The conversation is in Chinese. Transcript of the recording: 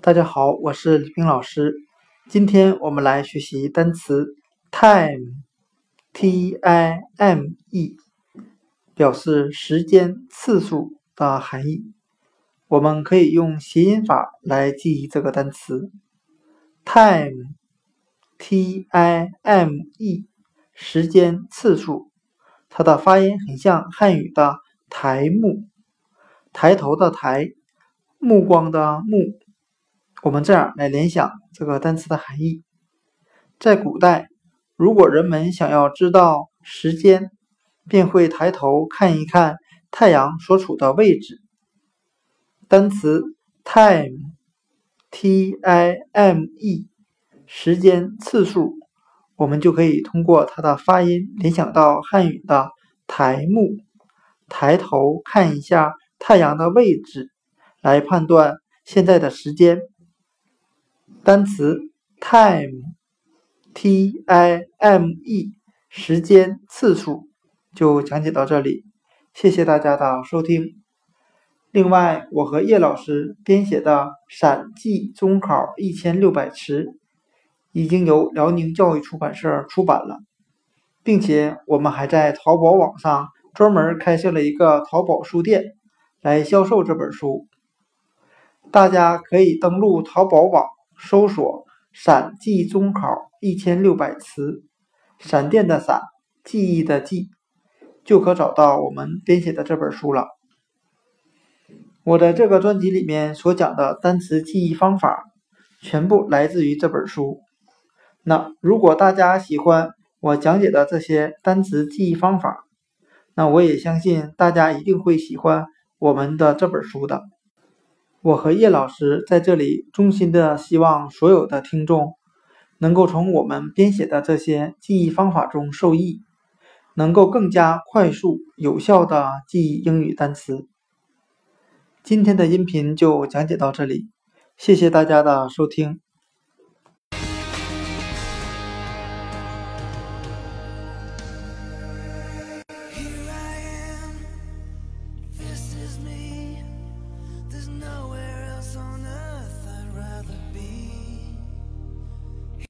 大家好，我是李冰老师。今天我们来学习单词 time，t-i-m-e，表示时间、次数的含义。我们可以用谐音法来记忆这个单词 time，t-i-m-e，时间、次数。它的发音很像汉语的抬目，抬头的抬，目光的目。我们这样来联想这个单词的含义：在古代，如果人们想要知道时间，便会抬头看一看太阳所处的位置。单词 time，t-i-m-e，时间、次数，我们就可以通过它的发音联想到汉语的抬目，抬头看一下太阳的位置，来判断现在的时间。单词 time，t-i-m-e，时间、次数就讲解到这里，谢谢大家的收听。另外，我和叶老师编写的《陕记中考一千六百词》已经由辽宁教育出版社出版了，并且我们还在淘宝网上专门开设了一个淘宝书店来销售这本书，大家可以登录淘宝网。搜索“闪记中考一千六百词”，闪电的闪，记忆的记，就可找到我们编写的这本书了。我的这个专辑里面所讲的单词记忆方法，全部来自于这本书。那如果大家喜欢我讲解的这些单词记忆方法，那我也相信大家一定会喜欢我们的这本书的。我和叶老师在这里衷心的希望所有的听众能够从我们编写的这些记忆方法中受益，能够更加快速有效的记忆英语单词。今天的音频就讲解到这里，谢谢大家的收听。